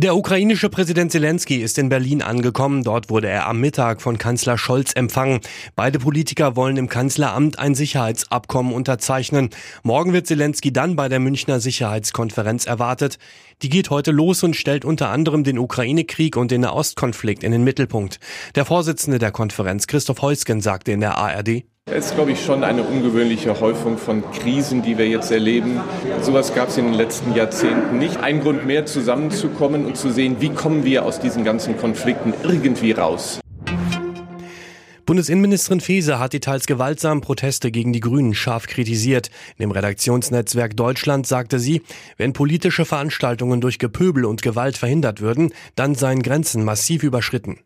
Der ukrainische Präsident Zelensky ist in Berlin angekommen. Dort wurde er am Mittag von Kanzler Scholz empfangen. Beide Politiker wollen im Kanzleramt ein Sicherheitsabkommen unterzeichnen. Morgen wird Zelensky dann bei der Münchner Sicherheitskonferenz erwartet. Die geht heute los und stellt unter anderem den Ukraine-Krieg und den Nahostkonflikt in den Mittelpunkt. Der Vorsitzende der Konferenz, Christoph Heusgen, sagte in der ARD, es ist, glaube ich, schon eine ungewöhnliche Häufung von Krisen, die wir jetzt erleben. Sowas gab es in den letzten Jahrzehnten nicht. Ein Grund mehr, zusammenzukommen und zu sehen, wie kommen wir aus diesen ganzen Konflikten irgendwie raus. Bundesinnenministerin Faeser hat die teils gewaltsamen Proteste gegen die Grünen scharf kritisiert. Im Redaktionsnetzwerk Deutschland sagte sie, wenn politische Veranstaltungen durch Gepöbel und Gewalt verhindert würden, dann seien Grenzen massiv überschritten.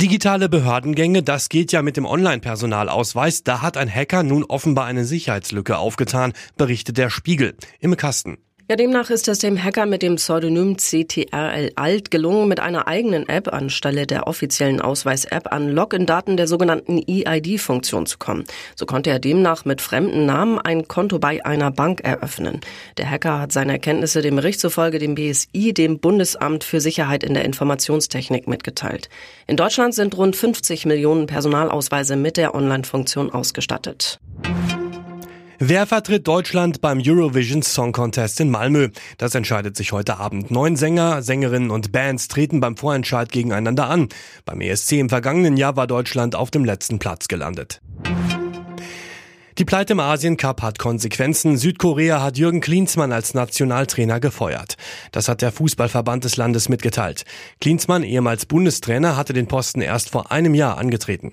Digitale Behördengänge, das geht ja mit dem Online-Personalausweis. Da hat ein Hacker nun offenbar eine Sicherheitslücke aufgetan, berichtet der Spiegel. Im Kasten. Ja, demnach ist es dem Hacker mit dem Pseudonym CTRL Alt gelungen, mit einer eigenen App anstelle der offiziellen Ausweis-App an Login-Daten der sogenannten EID-Funktion zu kommen. So konnte er demnach mit fremden Namen ein Konto bei einer Bank eröffnen. Der Hacker hat seine Erkenntnisse dem Bericht zufolge dem BSI, dem Bundesamt für Sicherheit in der Informationstechnik, mitgeteilt. In Deutschland sind rund 50 Millionen Personalausweise mit der Online-Funktion ausgestattet. Wer vertritt Deutschland beim Eurovision Song Contest in Malmö? Das entscheidet sich heute Abend. Neun Sänger, Sängerinnen und Bands treten beim Vorentscheid gegeneinander an. Beim ESC im vergangenen Jahr war Deutschland auf dem letzten Platz gelandet. Die Pleite im Asien Cup hat Konsequenzen. Südkorea hat Jürgen Klinsmann als Nationaltrainer gefeuert. Das hat der Fußballverband des Landes mitgeteilt. Klinsmann, ehemals Bundestrainer, hatte den Posten erst vor einem Jahr angetreten.